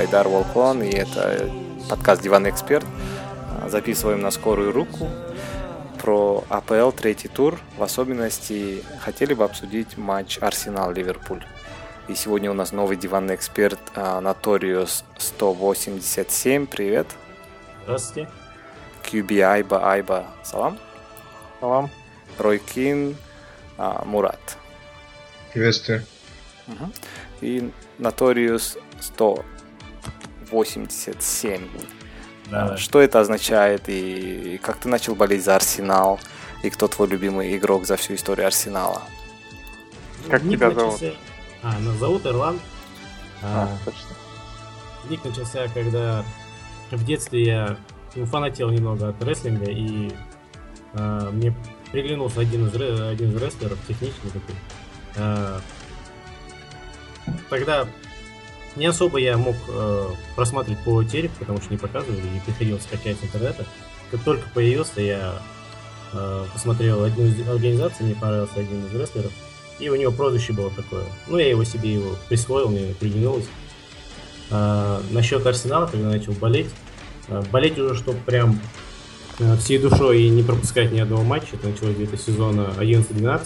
Айдар Волкон и это подкаст Диван эксперт». Записываем на скорую руку про АПЛ третий тур. В особенности хотели бы обсудить матч Арсенал-Ливерпуль. И сегодня у нас новый диванный эксперт Наториус 187. Привет. Здравствуйте. QB Айба Айба. Салам. Салам. Ройкин а, Мурат. Приветствую. Угу. И Наториус 100 87. А да. Что это означает и как ты начал болеть за Арсенал? И кто твой любимый игрок за всю историю Арсенала? Как Ник тебя зовут? Начался... А, нас зовут Ирланд. А, а, точно. Ник начался, когда в детстве я ну, фанател немного от рестлинга, и а, мне приглянулся один из, один из рестлеров, техничный такой. А, тогда не особо я мог э, просматривать по телеку, потому что не показывали, и приходилось скачать с интернета. Как только появился, я э, посмотрел одну из организаций, мне понравился один из рестлеров, и у него прозвище было такое. Ну, я его себе его присвоил, мне приглянулось. А, насчет Арсенала, когда начал болеть, а, болеть уже, чтобы прям а, всей душой и не пропускать ни одного матча, это началось где-то сезона 11-12.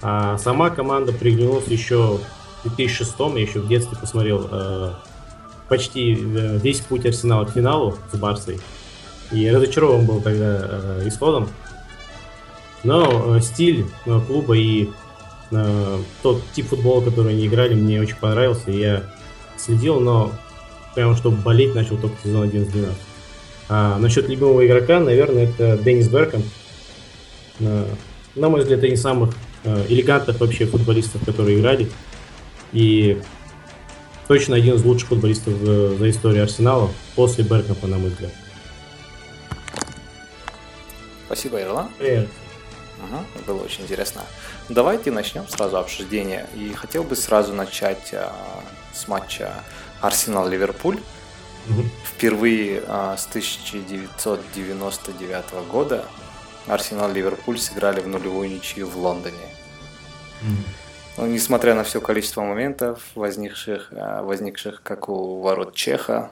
А сама команда приглянулась еще 2006 я еще в детстве посмотрел э, почти э, весь путь Арсенала к финалу с Барсой. И разочарован был тогда э, исходом. Но э, стиль э, клуба и э, тот тип футбола, который они играли, мне очень понравился. И я следил, но прямо чтобы болеть начал только сезон 11-12. А насчет любимого игрока, наверное, это Деннис Берком. Э, на мой взгляд, это не самых э, элегантных вообще футболистов, которые играли. И точно один из лучших футболистов за, за историю Арсенала после Беркампа, на мой взгляд. Спасибо, Ирлан. Привет. Угу, было очень интересно. Давайте начнем сразу обсуждение. И хотел бы сразу начать а, с матча Арсенал-Ливерпуль. Угу. Впервые а, с 1999 года Арсенал-Ливерпуль сыграли в нулевую ничью в Лондоне. Угу. Но, ну, несмотря на все количество моментов, возникших, а, возникших как у ворот Чеха,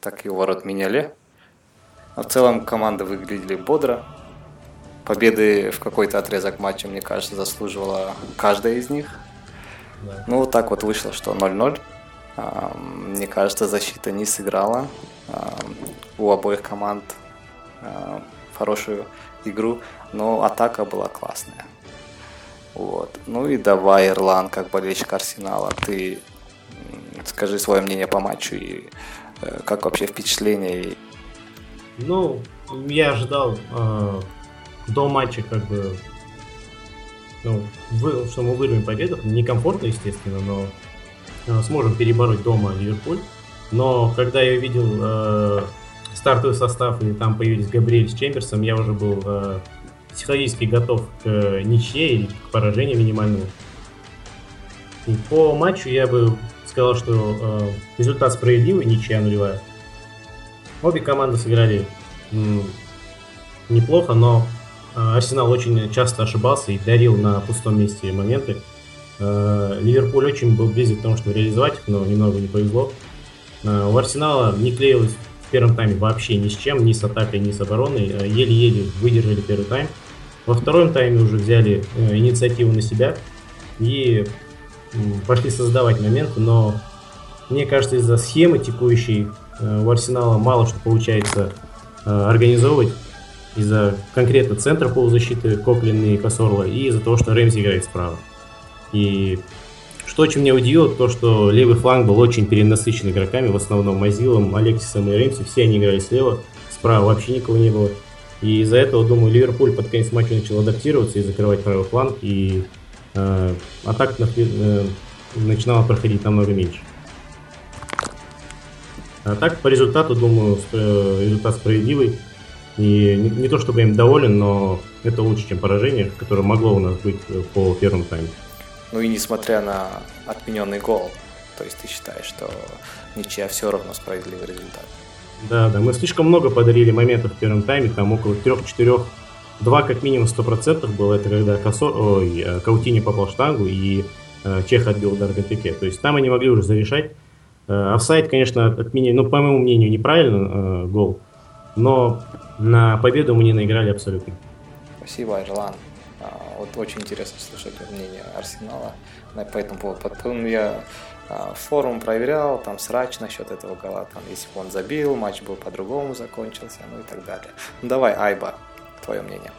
так и у ворот Миняле, в целом команда выглядели бодро. Победы в какой-то отрезок матча, мне кажется, заслуживала каждая из них. Да. Ну, вот так вот вышло, что 0-0. А, мне кажется, защита не сыграла. У обоих команд хорошую игру, но атака была классная. Вот. Ну и давай, Ирлан, как болельщик Арсенала, ты скажи свое мнение по матчу и э, как вообще впечатление? Ну, я ожидал э, до матча как бы ну, вы, что мы вырвем победу. Некомфортно, естественно, но э, сможем перебороть дома Ливерпуль. Но когда я увидел э, стартовый состав, и там появились Габриэль с Чемберсом, я уже был э, психологически готов к э, ничье или к поражению минимальному. И по матчу я бы сказал, что э, результат справедливый, ничья нулевая. Обе команды сыграли м, неплохо, но э, Арсенал очень часто ошибался и дарил на пустом месте моменты. Э, Ливерпуль очень был близок к тому, чтобы реализовать их, но немного не повезло. Э, у Арсенала не клеилось в первом тайме вообще ни с чем, ни с атакой, ни с обороной. Э, еле-еле выдержали первый тайм. Во втором тайме уже взяли э, инициативу на себя и пошли создавать моменты, но мне кажется, из-за схемы текущей э, у Арсенала мало что получается э, организовывать из-за конкретно центра полузащиты Коклин и Косорла и из-за того, что Рэмзи играет справа. И что очень меня удивило, то, что левый фланг был очень перенасыщен игроками, в основном Мазилом, Алексисом и Рэмси, все они играли слева, справа вообще никого не было. И из-за этого, думаю, Ливерпуль под конец матча начал адаптироваться и закрывать правый фланг, и э, атака э, начинала проходить намного меньше. А так, по результату, думаю, результат справедливый. И не, не то чтобы я им доволен, но это лучше, чем поражение, которое могло у нас быть э, по первому тайму. Ну и несмотря на отмененный гол, то есть ты считаешь, что ничья все равно справедливый результат? Да, да, мы слишком много подарили моментов в первом тайме, там около трех-четырех, два как минимум сто процентов было, это когда Косо... Ой, э, Каутини попал в штангу, и э, Чех отбил удар Пике. То есть там они могли уже зарешать. Э, офсайд, конечно, отменили, ну, по моему мнению, неправильно э, гол, но на победу мы не наиграли абсолютно. Спасибо, Ирлан. А, вот очень интересно слышать мнение Арсенала по этому поводу. Потом я форум проверял, там срач насчет этого гола, там, если бы он забил, матч был по-другому закончился, ну и так далее. Ну давай, Айба, твое мнение.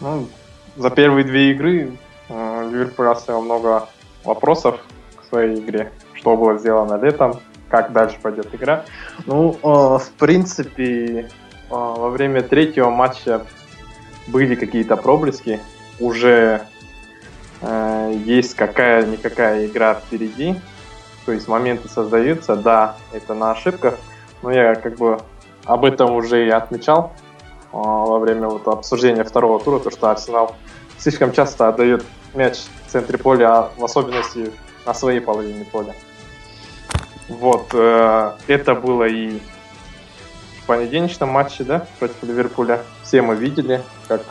Ну, за первые две игры э, Ливерпуль оставил много вопросов к своей игре. Что было сделано летом, как дальше пойдет игра. Ну, э, в принципе, э, во время третьего матча были какие-то проблески. Уже э, есть какая-никакая игра впереди. То есть моменты создаются. Да, это на ошибках. Но я как бы об этом уже и отмечал э, во время вот обсуждения второго тура, то что Арсенал слишком часто отдает мяч в центре поля, а в особенности на своей половине поля. Вот, э, это было и в понедельничном матче, да, против Ливерпуля. Все мы видели, как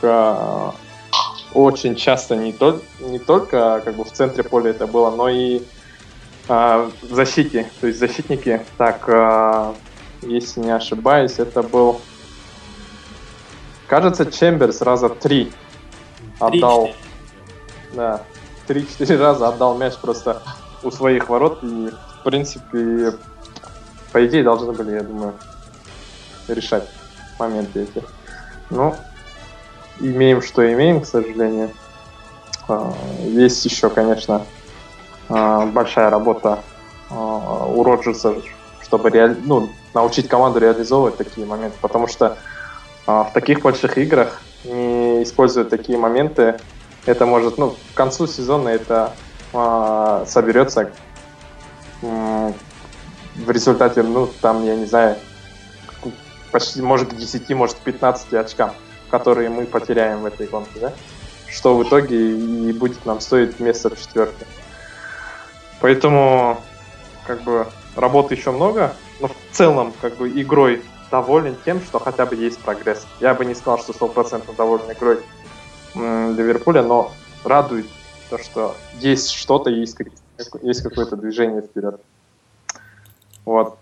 очень часто не, то, не только как бы в центре поля это было, но и э, в защите. То есть защитники, так, э, если не ошибаюсь, это был, кажется, Чемберс раза три отдал, да, три-четыре раза отдал мяч просто у своих ворот и в принципе, по идее, должны были, я думаю, решать моменты эти. Но имеем, что имеем, к сожалению. А, есть еще, конечно, а, большая работа а, у Роджерса, чтобы реаль... ну, научить команду реализовывать такие моменты, потому что в таких больших играх не используя такие моменты, это может, ну, к концу сезона это соберется в результате, ну, там, я не знаю, почти, может, к 10, может, к 15 очкам, которые мы потеряем в этой гонке, да? Что в итоге и будет нам стоить место в четверке. Поэтому, как бы, работы еще много, но в целом, как бы, игрой доволен тем, что хотя бы есть прогресс. Я бы не сказал, что стопроцентно доволен игрой Ливерпуля, но радует то, что есть что-то, есть есть какое-то движение вперед. Вот.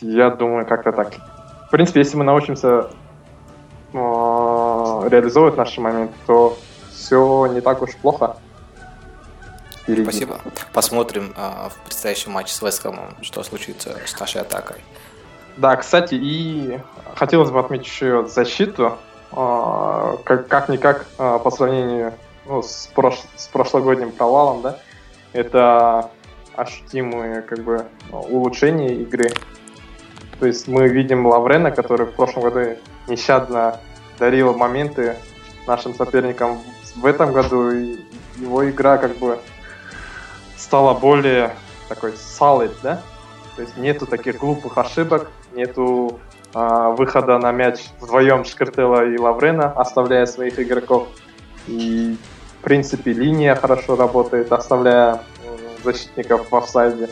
Я думаю, как-то так. В принципе, если мы научимся э, реализовывать наши моменты, то все не так уж плохо. Впереди. Спасибо. Посмотрим э, в предстоящем матче с Вестхэмом, что случится с нашей атакой. Да, кстати, и хотелось бы отметить еще защиту. Э, как- как-никак э, по сравнению ну, с, прош- с прошлогодним провалом, да, это ощутимые как бы улучшения игры. То есть мы видим Лаврена, который в прошлом году нещадно дарил моменты нашим соперникам. В этом году его игра как бы стала более такой solid, да? То есть нету таких глупых ошибок, нету э, выхода на мяч вдвоем Шкартела и Лаврена, оставляя своих игроков. И в принципе, линия хорошо работает, оставляя защитников в офсайде.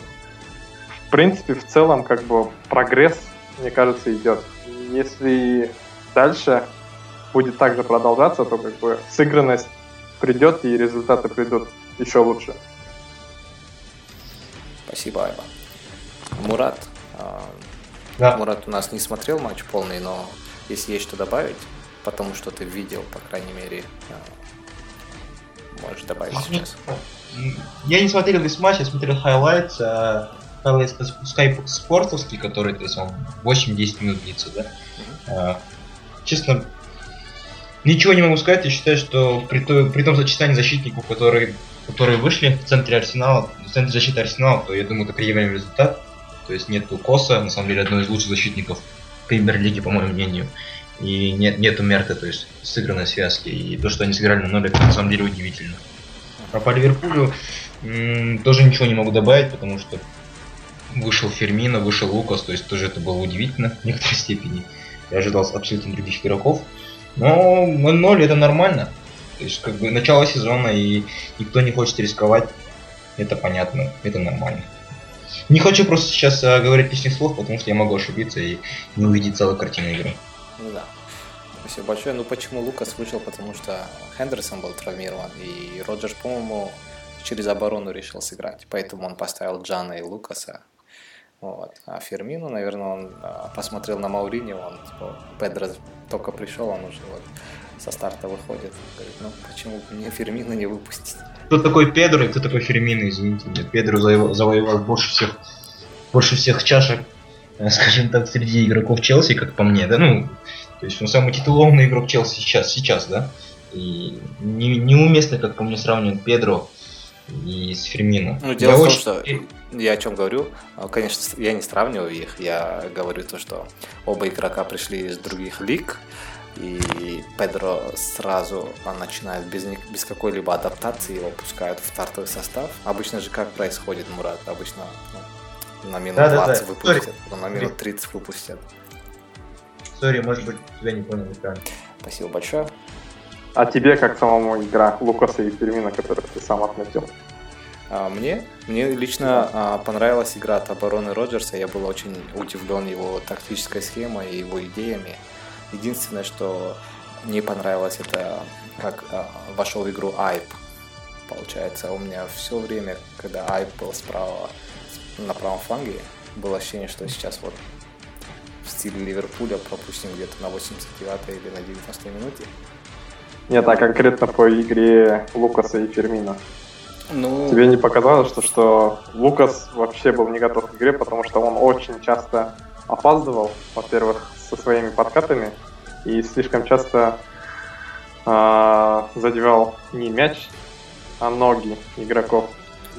В принципе, в целом, как бы, прогресс, мне кажется, идет. Если дальше будет также продолжаться, то как бы сыгранность придет и результаты придут еще лучше. Спасибо, Айва. Мурат. А, да. Мурат у нас не смотрел матч полный, но если есть что добавить, потому что ты видел, по крайней мере, а, можешь добавить сейчас? Я не смотрел весь матч, я смотрел хайлайт, а, хайлайт Sky спортовский, который, то есть он 8-10 минут длится, да. А, честно, ничего не могу сказать, я считаю, что при, то, при том сочетании защитников, которые, которые вышли в центре Арсенала, в центре защиты Арсенала, то я думаю, это приемлемый результат. То есть нету Коса, на самом деле, одного из лучших защитников премьер-лиги, по моему мнению. И нет, нету Мерта, то есть сыгранной связки. И то, что они сыграли на ноль, это на самом деле удивительно. А по Ливерпулю тоже ничего не могу добавить, потому что вышел Фермина, вышел Лукас, то есть тоже это было удивительно в некоторой степени. Я ожидал абсолютно других игроков. Но 0-0 это нормально. То есть как бы начало сезона и никто не хочет рисковать. Это понятно, это нормально. Не хочу просто сейчас а, говорить лишних слов, потому что я могу ошибиться и не увидеть целую картину игры. Ну да. Спасибо большое. Ну почему Лукас вышел? Потому что Хендерсон был травмирован, и Роджерс, по-моему, через оборону решил сыграть, поэтому он поставил Джана и Лукаса. Вот. А Фермину, наверное, он а, посмотрел на Маурини, он типа, Педро только пришел, он уже вот со старта выходит. Говорит, ну почему мне Фермина не выпустить? Кто такой Педро и кто такой Фермина, извините меня. Педро завоевал, завоевал больше всех, больше всех чашек, э, скажем так, среди игроков Челси, как по мне, да, ну, то есть он самый титулованный игрок Челси сейчас, сейчас, да, и не, неуместно, как по мне, сравнивать Педро и с Фермино. Ну, дело я в том, очень... что я о чем говорю. А, конечно, я не сравниваю их. Я говорю то, что оба игрока пришли из других лиг, и Педро сразу начинает без, без какой-либо адаптации его пускают в стартовый состав. Обычно же как происходит, Мурат? Обычно ну, на минут да, 20 да, да. выпустят, потом на минут 30 выпустят. Сори, может быть, тебя не понял правильно. Спасибо большое. А тебе как самому игра Лукаса и Фермина, которую ты сам отметил? А, мне? Мне лично а, понравилась игра от обороны Роджерса. Я был очень удивлен его тактической схемой и его идеями. Единственное, что не понравилось, это как а, вошел в игру Айп. Получается, у меня все время, когда Айп был справа на правом фланге, было ощущение, что сейчас вот в стиле Ливерпуля пропустим где-то на 89 или на 90 минуте. Нет, а конкретно по игре Лукаса и Фермина. Ну... Тебе не показалось, что, что Лукас вообще был не готов к игре, потому что он очень часто опаздывал, во-первых, со своими подкатами, и слишком часто э, задевал не мяч, а ноги игроков.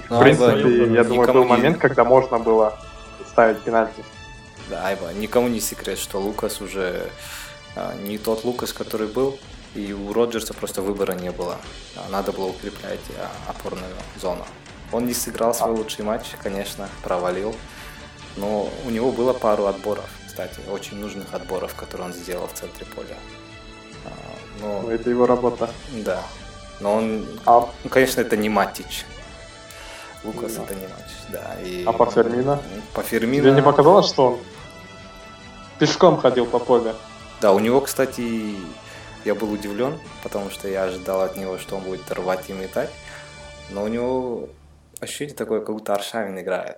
в ну, принципе, Айба, я думаю, был момент, когда можно было ставить пенальти. Да, Айба, никому не секрет, что Лукас уже э, не тот Лукас, который был. И у Роджерса просто выбора не было. Надо было укреплять а, опорную зону. Он не сыграл свой лучший матч, конечно, провалил. Но у него было пару отборов, кстати, очень нужных отборов, которые он сделал в центре поля. А, но... Ну, это его работа. Да. Но он, а... ну, конечно, это не Матич. Лукас да. это не матч, да. И... А по Фермино? По Фермино... Тебе не показалось, что он пешком ходил по полю? Да, у него, кстати, я был удивлен, потому что я ожидал от него, что он будет рвать и метать. Но у него ощущение такое, как будто Аршавин играет.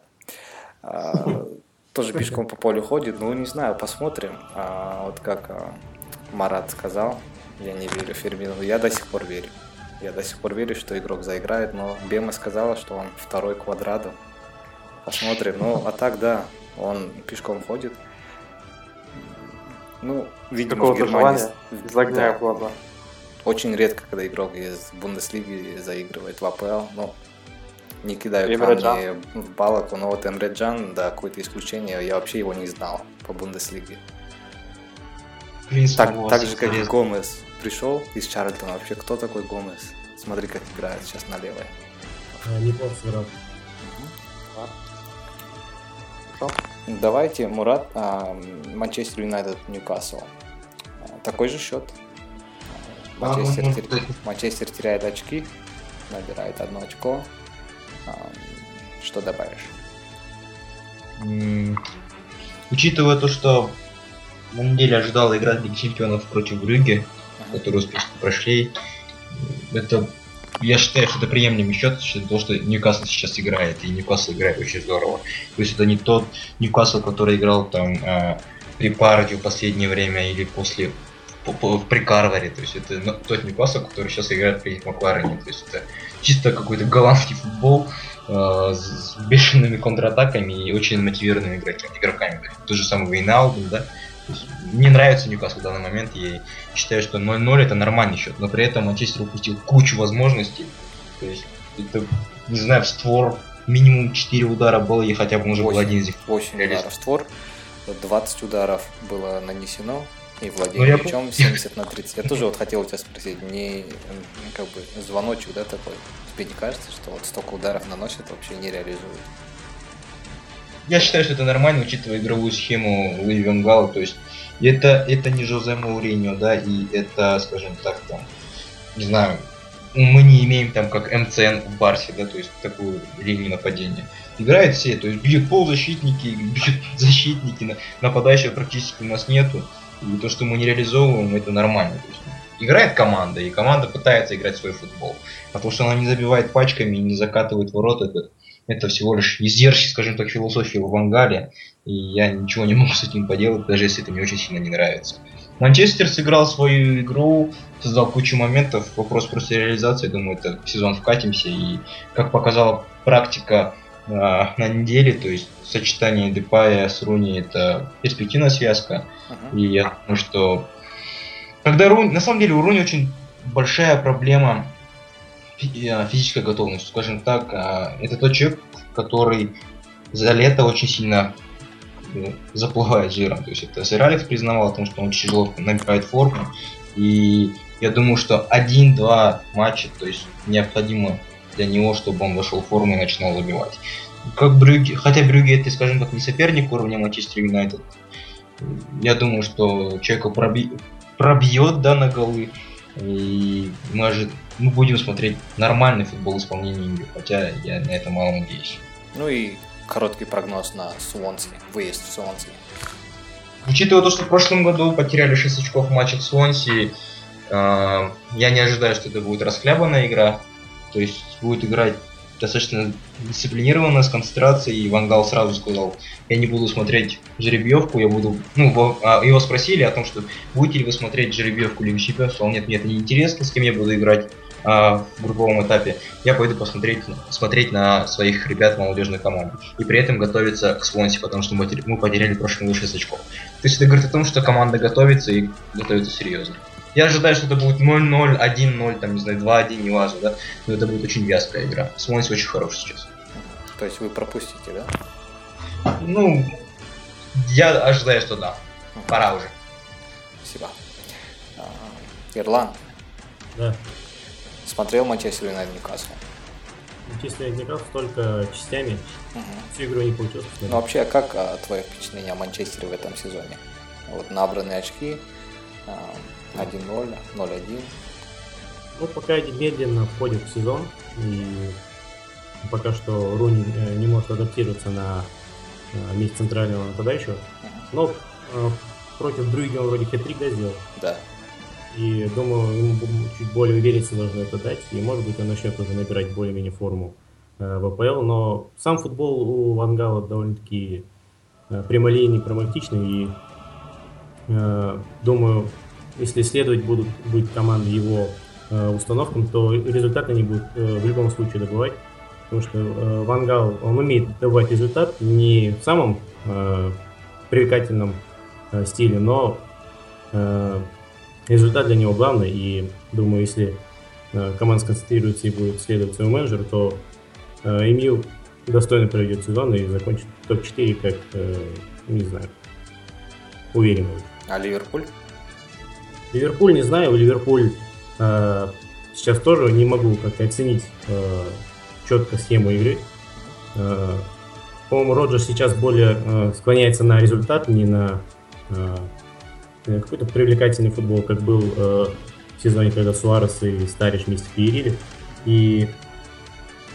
А, тоже пешком по полю ходит, ну не знаю, посмотрим. А, вот как а, Марат сказал, я не верю Фермину, я до сих пор верю. Я до сих пор верю, что игрок заиграет, но Бема сказала, что он второй квадратом. Посмотрим. Ну, а так да, он пешком ходит. Ну, видимо, Какого-то в Германии... желания из огня да. в глаза. Очень редко, когда игрок из Бундеслиги заигрывает в АПЛ, но не кидаю камни в балок, но вот Эмре Джан, да, какое-то исключение, я вообще его не знал по Бундеслиге. Так, так же, как и Гомес пришел из Чарльтона, вообще кто такой Гомес? Смотри, как играет сейчас на левой. А, неплохо сыграл. Угу. Давайте, Мурат, а, Манчестер Юнайтед, Ньюкасл. Такой же счет. Манчестер, а, тер... Манчестер теряет очки, набирает одно очко. А, что добавишь? Учитывая то, что на неделе ожидал играть Лиги Чемпионов против Брюги, uh-huh. которые успешно прошли, это я считаю, что это приемлемый счет, то, что Ньюкасл сейчас играет, и Ньюкасл играет очень здорово. То есть это не тот Ньюкасл, который играл там э, при Пардию в последнее время или после при Карваре, то есть это ну, тот Ньюкасл, который сейчас играет при Макларене, то есть это чисто какой-то голландский футбол э, с бешеными контратаками и очень мотивированными игроками. Тот же самый Вейналдум, да, мне нравится Ньюкасл в данный момент. Я считаю, что 0-0 это нормальный счет. Но при этом Манчестер упустил кучу возможностей. То есть, это, не знаю, в створ минимум 4 удара было, и хотя бы уже 8, был один из них. 8 ударов в створ, 20 ударов было нанесено, и владение ну, мячом 70 на 30. Я тоже вот хотел у тебя спросить, не как бы звоночек, да, такой? Тебе не кажется, что вот столько ударов наносят, вообще не реализуют? Я считаю, что это нормально, учитывая игровую схему Луи Венгала, то есть это, это не Жозе Мауриньо, да, и это, скажем так, там, не знаю, мы не имеем там как МЦН в Барсе, да, то есть такую линию нападения. Играют все, то есть бьют полузащитники, бьют защитники, нападающего практически у нас нету. И то, что мы не реализовываем, это нормально. То есть, играет команда, и команда пытается играть свой футбол. А то, что она не забивает пачками и не закатывает ворот, это, это всего лишь издержки, скажем так, философии в Вангале, и я ничего не могу с этим поделать, даже если это мне очень сильно не нравится. Манчестер сыграл свою игру, создал кучу моментов, вопрос просто реализации, думаю, это сезон вкатимся, и как показала практика э, на неделе, то есть сочетание Депая с Руни это перспективная связка, uh-huh. и я думаю, что когда Руни, на самом деле у Руни очень большая проблема а, физической готовности, скажем так, а, это тот человек, который за лето очень сильно ну, заплывает жиром. То есть это Сэр признавал о том, что он тяжело набирает форму. И я думаю, что один-два матча, то есть необходимо для него, чтобы он вошел в форму и начинал забивать. Как Брюги, хотя Брюги это, скажем так, не соперник уровня Манчестер Юнайтед, я думаю, что человека проби... пробьет да, на голы, и может, мы будем смотреть нормальный футбол исполнения хотя я на это мало надеюсь. Ну и короткий прогноз на Суонси, выезд в Суонси. Учитывая то, что в прошлом году потеряли 6 очков в матче в Суонси, э, я не ожидаю, что это будет расхлябанная игра. То есть будет играть достаточно дисциплинированно, с концентрацией, и Вангал сразу сказал, я не буду смотреть жеребьевку, я буду, ну, а, его спросили о том, что будете ли вы смотреть жеребьевку Лиги Чемпионов, сказал, нет, мне это не интересно, с кем я буду играть в групповом этапе, я пойду посмотреть смотреть на своих ребят молодежной команды. И при этом готовиться к Свонси, потому что мы, мы потеряли прошлый году 6 очков. То есть это говорит о том, что команда готовится и готовится серьезно. Я ожидаю, что это будет 0-0, 1-0, там, не знаю, 2-1, не важно, да? Но это будет очень вязкая игра. Свонси очень хороший сейчас. То есть вы пропустите, да? Ну, я ожидаю, что да. Пора уже. Спасибо. А, Ирланд. Да. Смотрел Манчестер Юнайтед Ньюкасл? Манчестер Юнайтед Ньюкасл только частями. Угу. Всю игру не получилось. Ну вообще, как а, твое впечатление о Манчестере в этом сезоне? Вот набранные очки, а, 1-0, 0-1. Ну, пока медленно входит в сезон, и пока что Руни э, не может адаптироваться на э, месте центрального нападающего. Но э, против Брюги он вроде хитрик сделал. Да. И думаю, ему чуть более уверенности должно это дать. И может быть он начнет уже набирать более-менее форму э, в АПЛ. Но сам футбол у Вангала довольно-таки э, прямолинейный, прагматичный. И э, думаю, если следовать будут быть команды его э, установкам, то результаты они будут в любом случае добывать. Потому что Вангал, он умеет добывать результат не в самом привлекательном стиле, но результат для него главный, и думаю, если э, команда сконцентрируется и будет следовать своему менеджеру, то э, МЮ достойно проведет сезон и закончит топ-4 как, э, не знаю, уверенно. А Ливерпуль? Ливерпуль не знаю, Ливерпуль э, сейчас тоже не могу как-то оценить э, четко схему игры. Э, по-моему, Роджер сейчас более э, склоняется на результат, не на Э, какой-то привлекательный футбол, как был э, в сезоне, когда Суарес и Стариш вместе перерили. И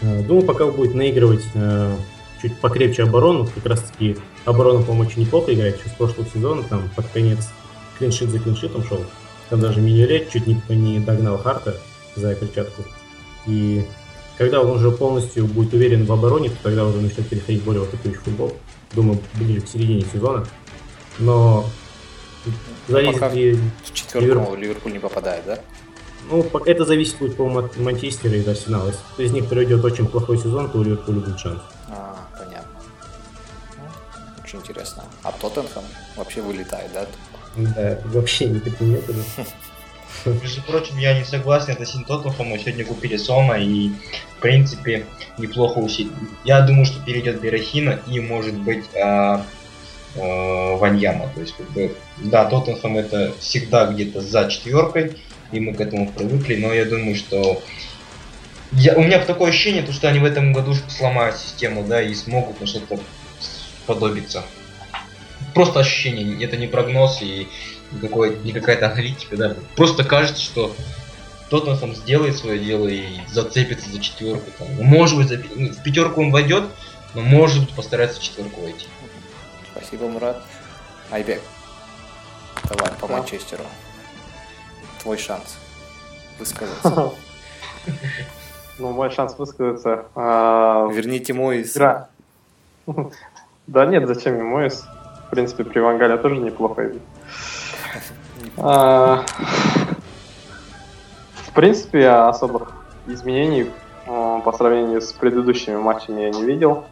э, думаю, пока будет наигрывать э, чуть покрепче оборону, как раз таки оборона, по-моему, очень неплохо играет еще с прошлого сезона, там под конец клиншит за клиншитом шел. Там даже Миньолет чуть не, не догнал Харта за перчатку. И когда он уже полностью будет уверен в обороне, то тогда уже начнет переходить более в атакующий футбол. Думаю, ближе к середине сезона. Но Зависит Пока ли... в четверку Ливерпуль. Ливерпуль не попадает, да? Ну, это зависит будет, по-моему, от Манчестера и Арсенала. Если из них проведет очень плохой сезон, то у Ливерпуля будет шанс. А, понятно. Ну, очень интересно. А Тоттенхэм вообще вылетает, да? Да, вообще никаких нет. Между прочим, я не согласен относительно Тоттенхэма. Сегодня купили Сома и, в принципе, неплохо усилили. Я думаю, что перейдет Берахина и, может быть, а, Ваньяма. То есть, как бы, да, Тоттенхэм это всегда где-то за четверкой, и мы к этому привыкли, но я думаю, что я, у меня такое ощущение, то, что они в этом году сломают систему, да, и смогут на что-то подобиться. Просто ощущение, это не прогноз и никакой, не какая-то аналитика, да. Просто кажется, что Тоттенхэм сделает свое дело и зацепится за четверку. Там. Может быть, за, ну, в пятерку он войдет, но может быть постарается в четверку войти. Спасибо, Мурат. Айбек, давай по Манчестеру. твой шанс высказаться. Ну, мой шанс высказаться. А, Верните игра. Да нет, зачем мне Моис? В принципе, при Вангале тоже неплохо. А, в принципе, особых изменений а, по сравнению с предыдущими матчами я не видел.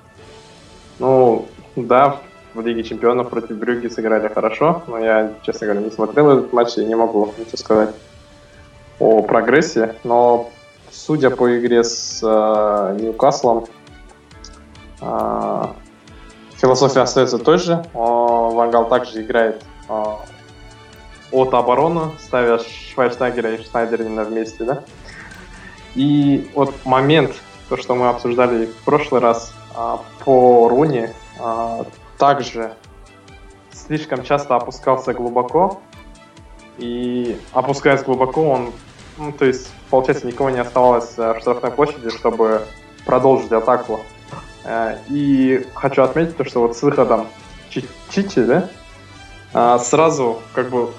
Ну, да, в Лиге Чемпионов против Брюги сыграли хорошо, но я, честно говоря, не смотрел этот матч и не могу ничего сказать о прогрессе. Но судя по игре с э, Ньюкаслом, э, философия остается той же. Вангал также играет э, от обороны, ставя Швайцнагера и Шнайдерина вместе, да? И вот момент, то, что мы обсуждали в прошлый раз э, по Руни, э, также слишком часто опускался глубоко, и опускаясь глубоко, он, ну, то есть, получается, никого не оставалось э, в штрафной площади, чтобы продолжить атаку. Э, и хочу отметить то, что вот с выходом Чичи, да, э, сразу как бы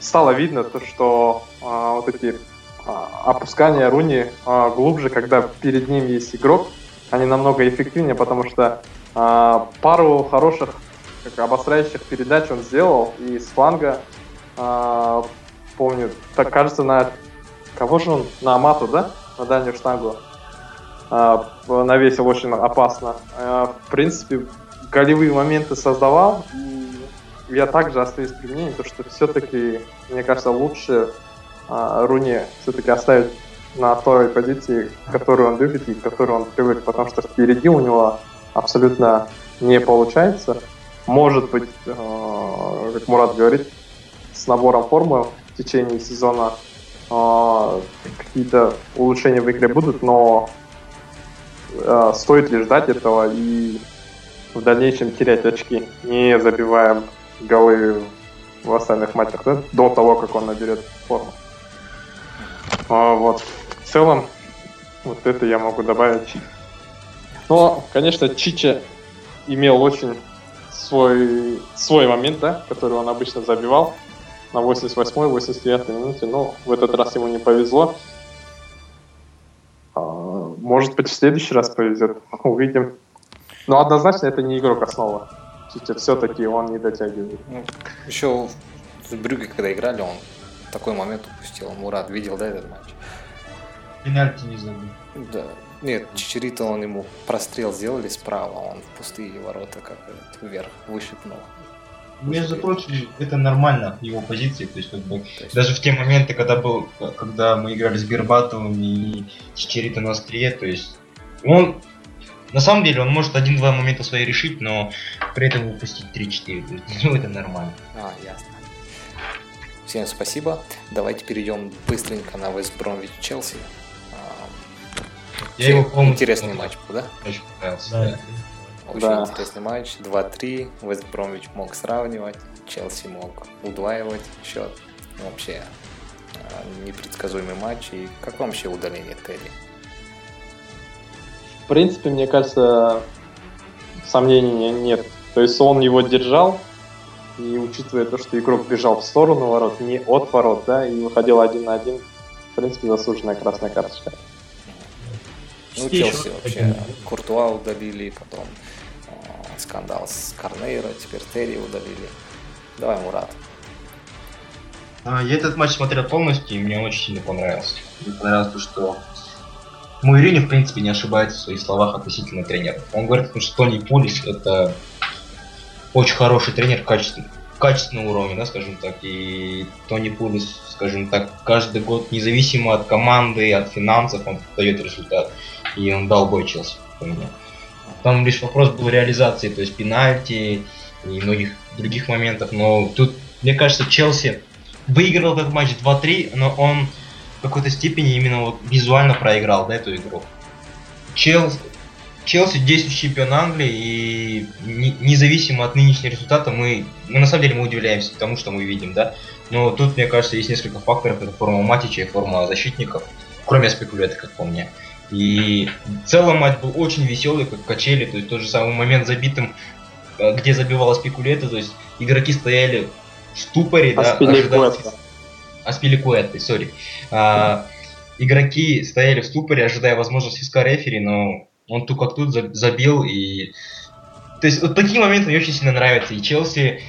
стало видно то, что вот эти опускания Руни глубже, когда перед ним есть игрок, они намного эффективнее, потому что а, пару хороших как, обостряющих передач он сделал, и с фланга, а, помню, так кажется, на кого же он? На Амату, да? На дальнюю штангу. А, навесил очень опасно. А, в принципе, голевые моменты создавал, и я также остаюсь при мнении, то, что все-таки, мне кажется, лучше а, Руни все-таки оставить на той позиции, которую он любит и которую он привык, потому что впереди у него абсолютно не получается. Может быть, э, как Мурат говорит, с набором формы в течение сезона э, какие-то улучшения в игре будут, но э, стоит ли ждать этого и в дальнейшем терять очки, не забивая голы в остальных матчах, да, до того, как он наберет форму. Вот. В целом, вот это я могу добавить. Но, конечно, Чича имел очень свой, свой момент, да, который он обычно забивал на 88-й, 89 минуте, но в этот раз ему не повезло. А, может быть, в следующий раз повезет, увидим. Но однозначно это не игрок основа. Чича все-таки он не дотягивает. Ну, еще в Брюге, когда играли, он такой момент упустил. Мурат видел, да, этот матч? Пенальти не забыл. Да, нет, Чичерито он ему прострел сделали справа, он в пустые ворота как вверх вышипнул. Между прочим, это нормально его позиции, то есть как бы есть... даже в те моменты, когда был, когда мы играли с Бербатовым и Чичерито на острие, то есть он на самом деле он может один-два момента свои решить, но при этом выпустить 3-4. Ну это нормально. А, ясно. Всем спасибо. Давайте перейдем быстренько на Вест Бромвич Челси. Я его помню. Интересный матч был, да? Очень понравился. Да. Очень да. интересный матч. 2-3. Вест Бромвич мог сравнивать. Челси мог удваивать счет. Вообще а, непредсказуемый матч. И как вам вообще удаление Терри? В принципе, мне кажется, сомнений нет. То есть он его держал, и учитывая то, что игрок бежал в сторону ворот, не от ворот, да, и выходил один на один, в принципе, заслуженная красная карточка. Ну, Челси вообще. Куртуа удалили, потом э, скандал с Карнейро, теперь Терри удалили. Давай, Мурат. А, я этот матч смотрел полностью, и мне очень сильно понравился. Мне понравилось то, что Муирини, в принципе, не ошибается в своих словах относительно тренера. Он говорит, что Тони Пулис это очень хороший тренер, качественный, качественного уровня, да, скажем так. И Тони Пулис, скажем так, каждый год, независимо от команды, от финансов, он дает результат и он дал бой Челси, по мне. Там лишь вопрос был реализации, то есть пенальти и многих других моментов, но тут, мне кажется, Челси выиграл этот матч 2-3, но он в какой-то степени именно вот визуально проиграл, да, эту игру. Челси, Челси действующий чемпион Англии, и независимо от нынешнего результата, мы, мы на самом деле мы удивляемся тому, что мы видим, да. Но тут, мне кажется, есть несколько факторов, это форма Матича и форма защитников, кроме спекулятов, как по мне. И в целом матч был очень веселый, как качели, то есть тот же самый момент забитым, э, где забивала спекулета, то есть игроки стояли в ступоре, а да, ожидая, Аспиликуэтой, сори. А, игроки стояли в ступоре, ожидая возможности ска рефери, но он тут как тут забил и... То есть вот такие моменты мне очень сильно нравятся. И Челси,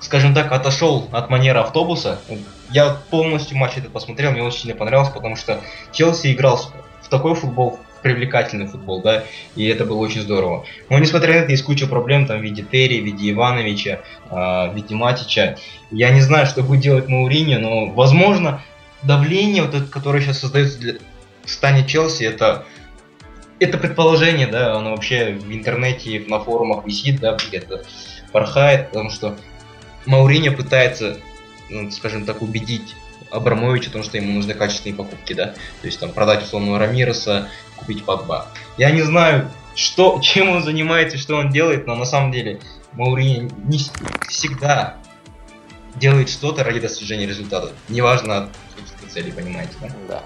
скажем так, отошел от манеры автобуса. Я полностью матч этот посмотрел, мне очень сильно понравилось, потому что Челси играл в такой футбол, привлекательный футбол, да, и это было очень здорово. Но несмотря на это, есть куча проблем там в виде Терри, в виде Ивановича, э, в виде Матича. Я не знаю, что будет делать Мауриньо, но, возможно, давление, вот это, которое сейчас создается для в стане Челси, это это предположение, да, оно вообще в интернете, на форумах висит, да, где-то порхает, потому что Мауриньо пытается, ну, скажем так, убедить Абрамовича, потому что ему нужны качественные покупки, да. То есть там продать условного Рамиреса, купить Погба. Я не знаю, что, чем он занимается, что он делает, но на самом деле Маурини не всегда делает что-то ради достижения результата. Неважно от каких целей, понимаете, да? Да.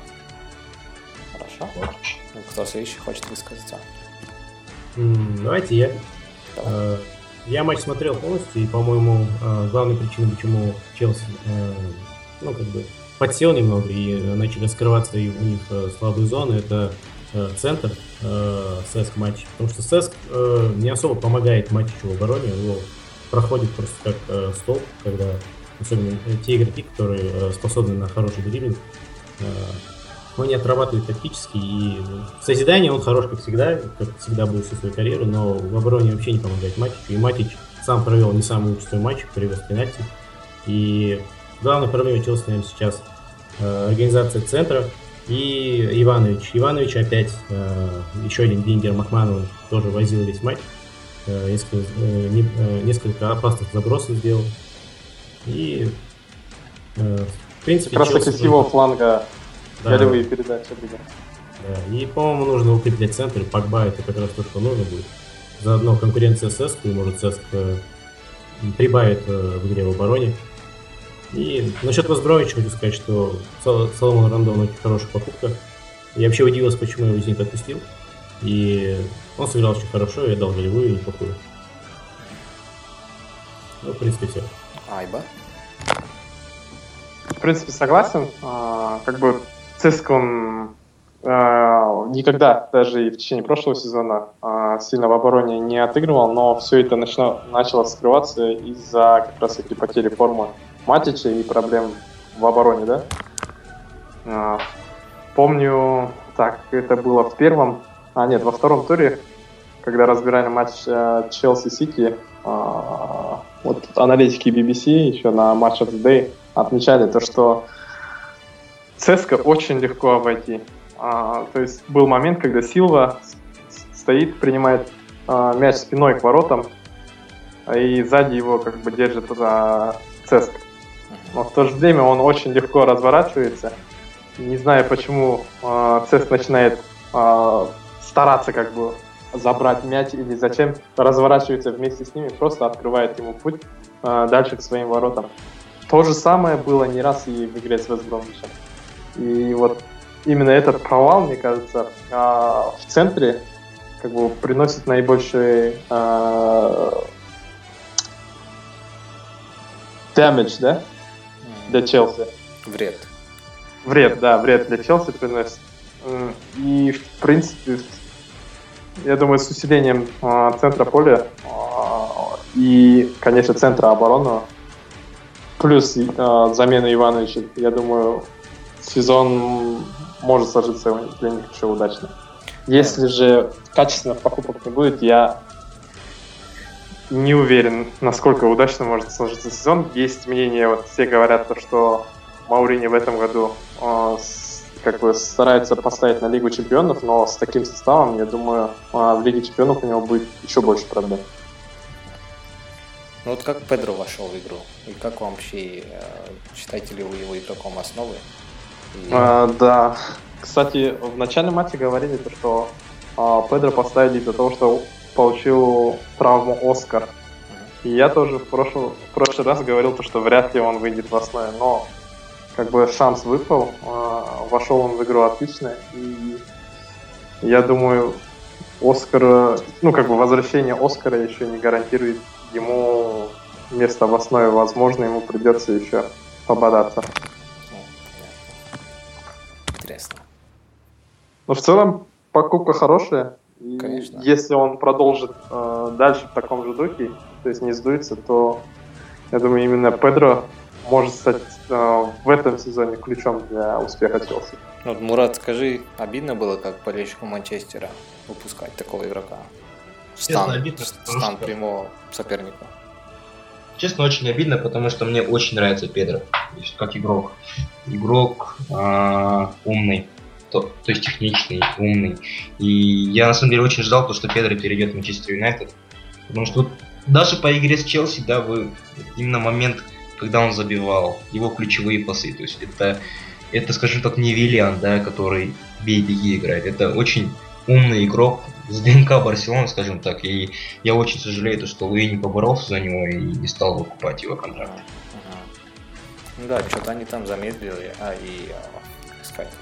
Хорошо. Ну, кто следующий хочет высказаться? Давайте я. Давай. Я матч смотрел полностью, и, по-моему, э, главной причиной, почему Челси, э, ну, как бы, подсел немного и начали скрываться и у них э, слабые зоны, это э, центр э, СЭСК матч. Потому что СЭСК э, не особо помогает матчу в обороне, его проходит просто как э, стол, когда особенно те игроки, которые э, способны на хороший дриблинг, э, но не отрабатывают тактически. И в созидании он хорош, как всегда, как всегда был всю свою карьеру, но в обороне вообще не помогает Матичу. И Матич сам провел не самый лучший матч, привез пенальти. И Главная проблема Челси, наверное, сейчас э, организация центра и Иванович. Иванович опять, э, еще один Дингер Махманов тоже возил весь матч. Э, несколько, э, не, э, несколько опасных забросов сделал. И, э, в принципе, Как раз таки с его фланга да, голевые передачи были. Да, и, по-моему, нужно укреплять центр. Погба это как раз то, что нужно будет. Заодно конкуренция с Эску, может, Эск э, прибавит э, в игре в обороне. И насчет Весбровича хочу сказать, что Соломон Рандон очень хорошая покупка. Я вообще удивился, почему его из них отпустил. И он сыграл очень хорошо, я дал голевую и неплохую. Ну, в принципе, все. Айба? В принципе, согласен. А, как бы Циск, он а, никогда, даже и в течение прошлого сезона, а, сильно в обороне не отыгрывал, но все это начало, начало скрываться из-за как раз таки потери формы Матича и проблем в обороне, да? А, помню, так, это было в первом, а нет, во втором туре, когда разбирали матч э, Челси-Сити, вот аналитики BBC еще на Match of the Day отмечали то, что Цеска очень легко обойти. А, то есть был момент, когда Силва стоит, принимает а, мяч спиной к воротам, и сзади его как бы держит за Цеска но в то же время он очень легко разворачивается. Не знаю, почему э, Цеск начинает э, стараться как бы забрать мяч или зачем разворачивается вместе с ними, просто открывает ему путь э, дальше к своим воротам. То же самое было не раз и в игре с Вестбромвичем. И вот именно этот провал, мне кажется, э, в центре как бы приносит наибольший э, damage, да, для Челси. Вред. Вред, да, вред для Челси приносит. И, в принципе, я думаю, с усилением э, центра поля и, конечно, центра обороны, плюс замена Ивановича, я думаю, сезон может сложиться для них еще удачно. Если же качественных покупок не будет, я не уверен, насколько удачно может сложиться сезон. Есть мнение, вот все говорят, то, что Маурини в этом году э, как бы старается поставить на Лигу Чемпионов, но с таким составом, я думаю, э, в Лиге Чемпионов у него будет еще больше проблем. Ну вот как Педро вошел в игру? И как вам вообще, э, считаете ли вы его игроком основы? А, да. Кстати, в начале матча говорили, то, что а, Педро поставили из-за того, что получил травму Оскар. И я тоже в прошлый, в прошлый раз говорил, то, что вряд ли он выйдет в основе, но как бы шанс выпал, э, вошел он в игру отлично, и я думаю, Оскар, ну как бы возвращение Оскара еще не гарантирует ему место в основе, возможно, ему придется еще пободаться. Но в целом покупка хорошая. Конечно. Если он продолжит э, дальше в таком же духе, то есть не сдуется, то я думаю, именно Педро может стать э, в этом сезоне ключом для успеха Челси. Вот, Мурат, скажи, обидно было, как болельщику Манчестера выпускать такого игрока? Честно, Стан, обидно, потому стан что- прямого соперника. Честно, очень обидно, потому что мне очень нравится Педро. Как игрок. Игрок а, умный. То, то есть техничный, умный. И я на самом деле очень ждал, то, что Педро перейдет в Манчестер Юнайтед. Потому что вот даже по игре с Челси, да, вы именно момент, когда он забивал, его ключевые пасы. То есть это, это скажем так, не Виллиан, да, который бей-беги играет. Это очень умный игрок с ДНК Барселоны, скажем так. И я очень сожалею, то, что Луи не поборолся за него и не стал выкупать его контракт. Да, что-то они там замедлили, а и, а, как сказать,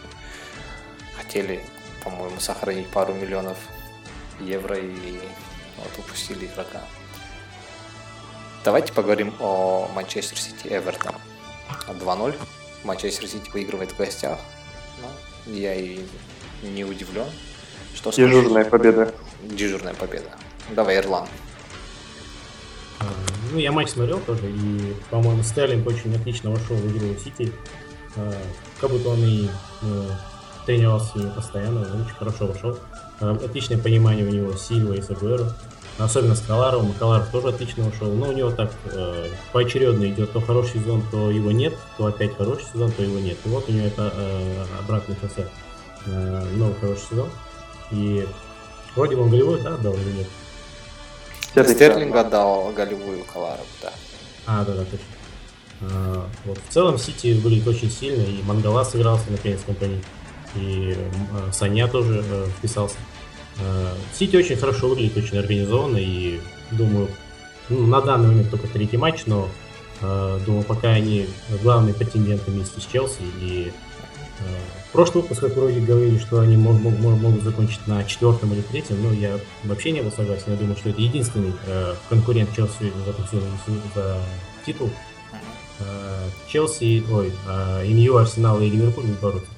хотели, по-моему, сохранить пару миллионов евро и вот упустили игрока. Давайте поговорим о Манчестер Сити Эвертон. 2-0. Манчестер Сити выигрывает в гостях. Ну, я и не удивлен. Что скажешь? Дежурная победа. Дежурная победа. Давай, Ирланд. А, Ну, я матч смотрел тоже, и, по-моему, Стерлинг очень отлично вошел в игру Сити. А, Как будто он и ну, тренировался с ними постоянно, он очень хорошо вошел. А, Отличное понимание у него Сильва и Сагуэро. Особенно с Каларовым. Каларов тоже отлично вошел. Но у него так э, поочередно идет то хороший сезон, то его нет, то опять хороший сезон, то его нет. И вот у него это э, обратный шоссе. Э, новый хороший сезон. И вроде бы он голевой, да, отдал или нет? Стерлинг отдал голевую Каларову, да. А, да, да, точно. А, вот. В целом Сити выглядит очень сильно, и Мангала сыгрался наконец в компании, и м, Саня тоже э, вписался. А, Сити очень хорошо выглядит, очень организованно, и думаю, ну, на данный момент только третий матч, но э, думаю, пока они главные претенденты вместе с Челси, и э, в прошлый выпуск, как вроде говорили, что они мог- мог- мог- могут закончить на четвертом или третьем, но я вообще не был согласен. Я думаю, что это единственный э, конкурент Челси сезоне за- за титул. Э, Челси, ой, э, МЮ, Арсенал и Ливерпуль будут бороться за.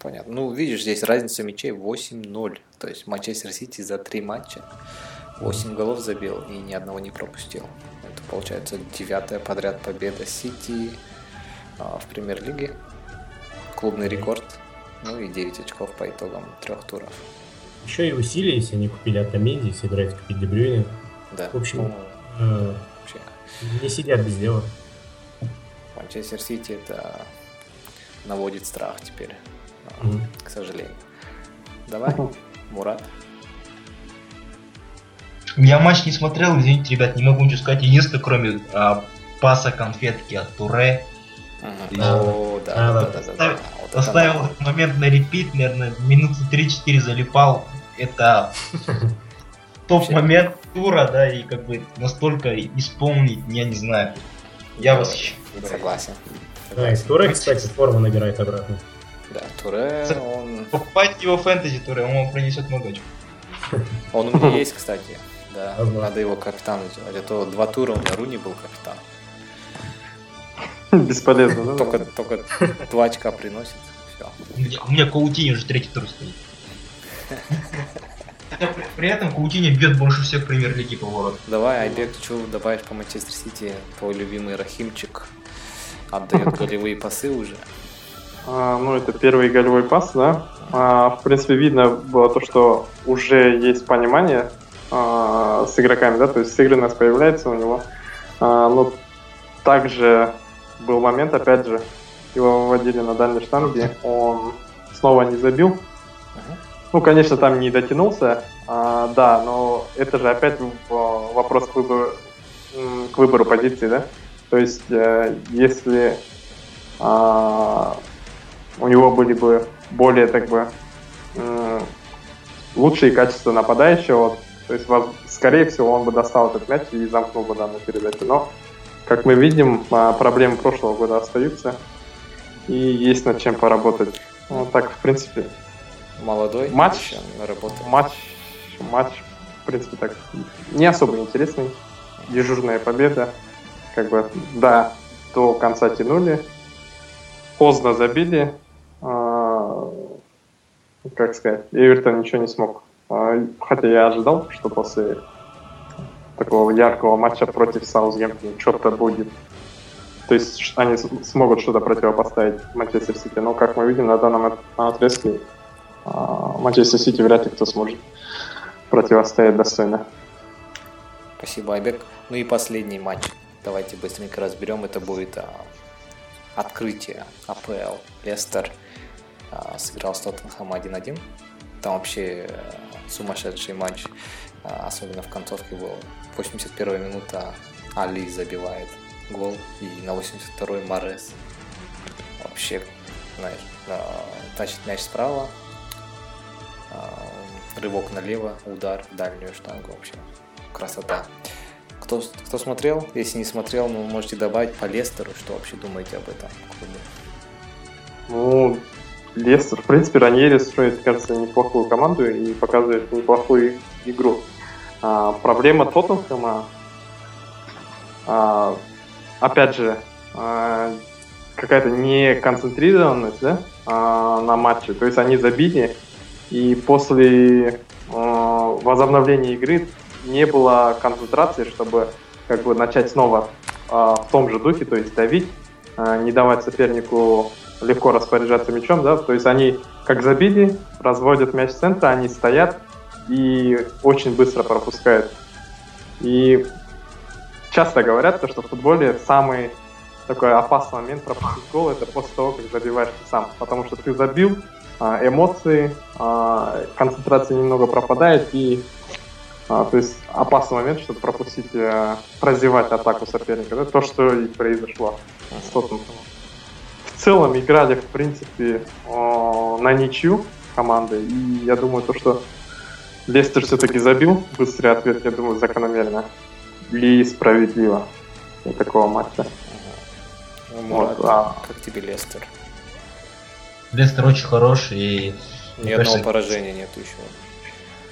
Понятно. Ну, видишь, здесь разница мячей 8-0. То есть Манчестер Сити за три матча 8 голов забил и ни одного не пропустил. Это получается девятая подряд победа Сити а, в премьер-лиге. Клубный рекорд. Ну и 9 очков по итогам трех туров. Еще и усилились, они купили Атаменди, собираются купить Дебрюйна. Да. В общем, ну, Э, вообще, не сидят без дела. Манчестер Сити это наводит страх теперь, Мгм. к сожалению. Давай, Мурат. Я матч не смотрел, извините, ребят, не могу ничего сказать. Единственное, кроме а, паса конфетки от Туре. О, да, да, да. Оставил- этот момент на репит, наверное, минуты 3-4 залипал. Это топ-момент тура, да, и как бы настолько исполнить, я не знаю. Я восхищен. Согласен. Да, и Туре, кстати, форму набирает обратно. Да, Туре, он, Покупайте его фэнтези туре, он вам принесет много очков. он у меня есть, кстати. Да, Ага. надо его капитаном сделать. А то два тура у меня Руни был капитан. Бесполезно, да? Только, только два очка приносит. Все. У меня, у меня Каутини уже третий тур стоит. При, при этом Каутини бьет больше всех премьер-лиги по вороту. Давай, Айбек, что добавишь по Манчестер Сити? Твой любимый Рахимчик отдает голевые пасы уже. А, ну, это первый голевой пас, да. А, в принципе, видно было то, что уже есть понимание а, с игроками, да, то есть сыгранность появляется у него. Но также был момент, опять же, его выводили на дальней штанге, он снова не забил. Ну, конечно, там не дотянулся, да, но это же опять в- вопрос к выбору, к выбору позиции, да. То есть, э, если у него были бы более, так бы, лучшие качества нападающего, то есть, скорее всего, он бы достал этот мяч и замкнул бы данную передачу. Но, как мы видим, а, проблемы прошлого года остаются, и есть над чем поработать. Вот так, в принципе, Молодой. Матч. матч, матч, в принципе, так, не особо интересный. Дежурная победа. Как бы, да, до конца тянули. Поздно забили. Как сказать, Эвертон ничего не смог. А, хотя я ожидал, что после такого яркого матча против Саутгемптона что-то будет. То есть они смогут что-то противопоставить Манчестер Сити. Но, как мы видим, на данном отрезке а, Манчестер Сити вряд ли кто сможет противостоять достойно. Спасибо, Айбек. Ну и последний матч. Давайте быстренько разберем. Это будет а, открытие АПЛ. Лестер сыграл с Тоттенхэм 1-1. Там вообще а, сумасшедший матч. А, особенно в концовке был. 81 минута Али забивает гол. И на 82-й Морес. Вообще, знаешь, а, тащит мяч справа. А, рывок налево, удар в дальнюю штангу. В общем, красота. Кто, кто смотрел? Если не смотрел, ну, можете добавить по Лестеру, что вообще думаете об этом клубе? Ну, Лестер, в принципе, Раньери строит, кажется, неплохую команду и показывает неплохую игру. А, проблема Тоттенхэма, а, опять же, а, какая-то неконцентрированность да, а, на матче. То есть они забили, и после а, возобновления игры не было концентрации, чтобы как бы начать снова а, в том же духе, то есть давить, а, не давать сопернику легко распоряжаться мячом, да, то есть они как забили, разводят мяч в центр, они стоят и очень быстро пропускают. И часто говорят, что в футболе самый такой опасный момент пропустить гол это после того, как забиваешь ты сам. Потому что ты забил, а, эмоции, а, концентрация немного пропадает, и а, то есть опасный момент, чтобы пропустить, э, прозевать атаку соперника. Это то, что и произошло с Тоттенхэмом. В целом играли, в принципе, на ничью команды, и я думаю, то, что Лестер все-таки забил быстрый ответ, я думаю, закономерно и справедливо для такого матча. Ну, Мурат, вот, а... как тебе Лестер? Лестер очень хороший и... Ни одного кажется, поражения нет еще.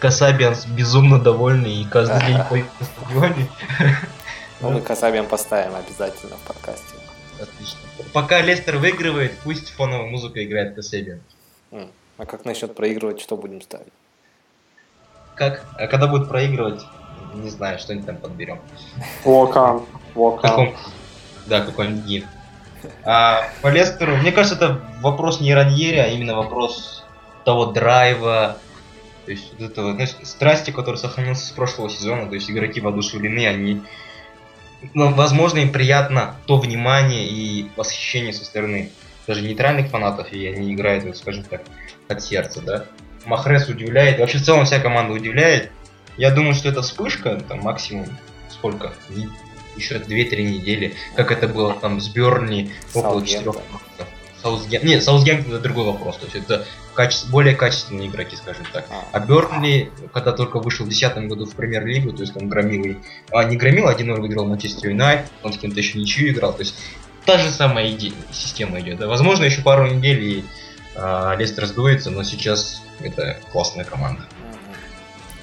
Касабиан безумно довольный и каждый день ходит на стадионе. Ну, мы Касабиан поставим обязательно в подкасте. Отлично. Пока Лестер выигрывает, пусть фоновая музыка играет Касабиан. А как насчет проигрывать, что будем ставить? Как? А когда будет проигрывать, не знаю, что-нибудь там подберем. Вокан. Вокан. Да, какой-нибудь гиф. А, по Лестеру, мне кажется, это вопрос не Раньери, а именно вопрос того драйва, то есть вот этого, знаешь, страсти, который сохранился с прошлого сезона, то есть игроки воодушевлены, они возможно, им приятно то внимание и восхищение со стороны даже нейтральных фанатов, и они играют, вот, скажем так, от сердца, да. Махрес удивляет, вообще в целом вся команда удивляет. Я думаю, что это вспышка, там максимум сколько? Еще 2-3 недели, как это было там с Бернли около 4 Саутгемптон. Нет, Саутгемптон это другой вопрос. То есть это каче... более качественные игроки, скажем так. А, а Бернли, когда только вышел в 2010 году в премьер-лигу, то есть он громил и... А, не громил, 1-0 выиграл Манчестер Юнайтед, он с кем-то еще ничью играл. То есть та же самая идея, система идет. Да? Возможно, еще пару недель и а, Лестер сдуется, но сейчас это классная команда.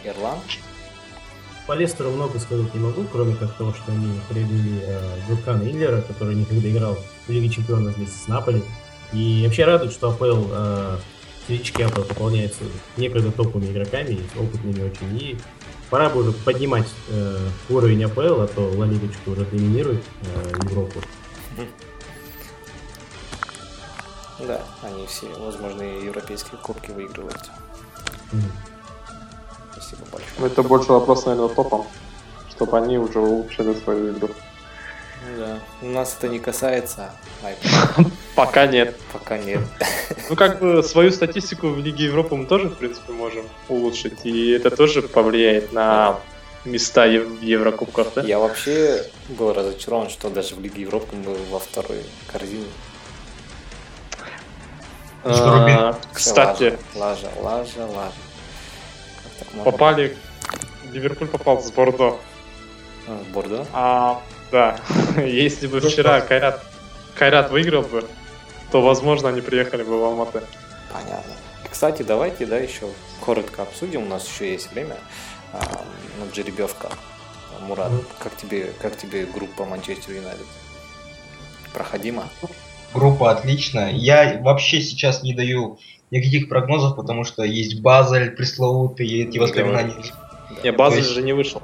Ирланд? По Лестеру много сказать не могу, кроме как того, что они приобрели э, Дуркана Иллера, который никогда играл в Лиге Чемпионов вместе с Наполи. И вообще радует, что АПЛ, э, сердечки АПЛ пополняются некогда топовыми игроками, опытными очень. И пора бы уже поднимать э, уровень АПЛ, а то Ла Лигочка уже доминирует э, Европу. Да, они все, возможно, и европейские кубки выигрывают. Спасибо большое. Это больше вопрос, наверное, топом, чтобы они уже улучшили свою игру. Да. У нас это не касается. Пока нет. Пока нет. Ну, как бы свою статистику в Лиге Европы мы тоже, в принципе, можем улучшить. И это тоже повлияет на места в Еврокубках, да? Я вообще был разочарован, что даже в Лиге Европы мы во второй корзине. А, кстати, лажа, лажа, лажа. Попали, Ливерпуль попал с Бордо. А, Бордо? А, да. Если бы вчера Кайрат, Кайрат выиграл бы, то, возможно, они приехали бы в Алматы. Понятно. Кстати, давайте, да, еще коротко обсудим. У нас еще есть время а, на жеребьевка. Мурат, как тебе, как тебе группа Манчестер Юнайтед? Проходима? группа отличная. Я вообще сейчас не даю никаких прогнозов, потому что есть Базель пресловутый, и эти воспоминания. Не, Базель есть... же не вышел.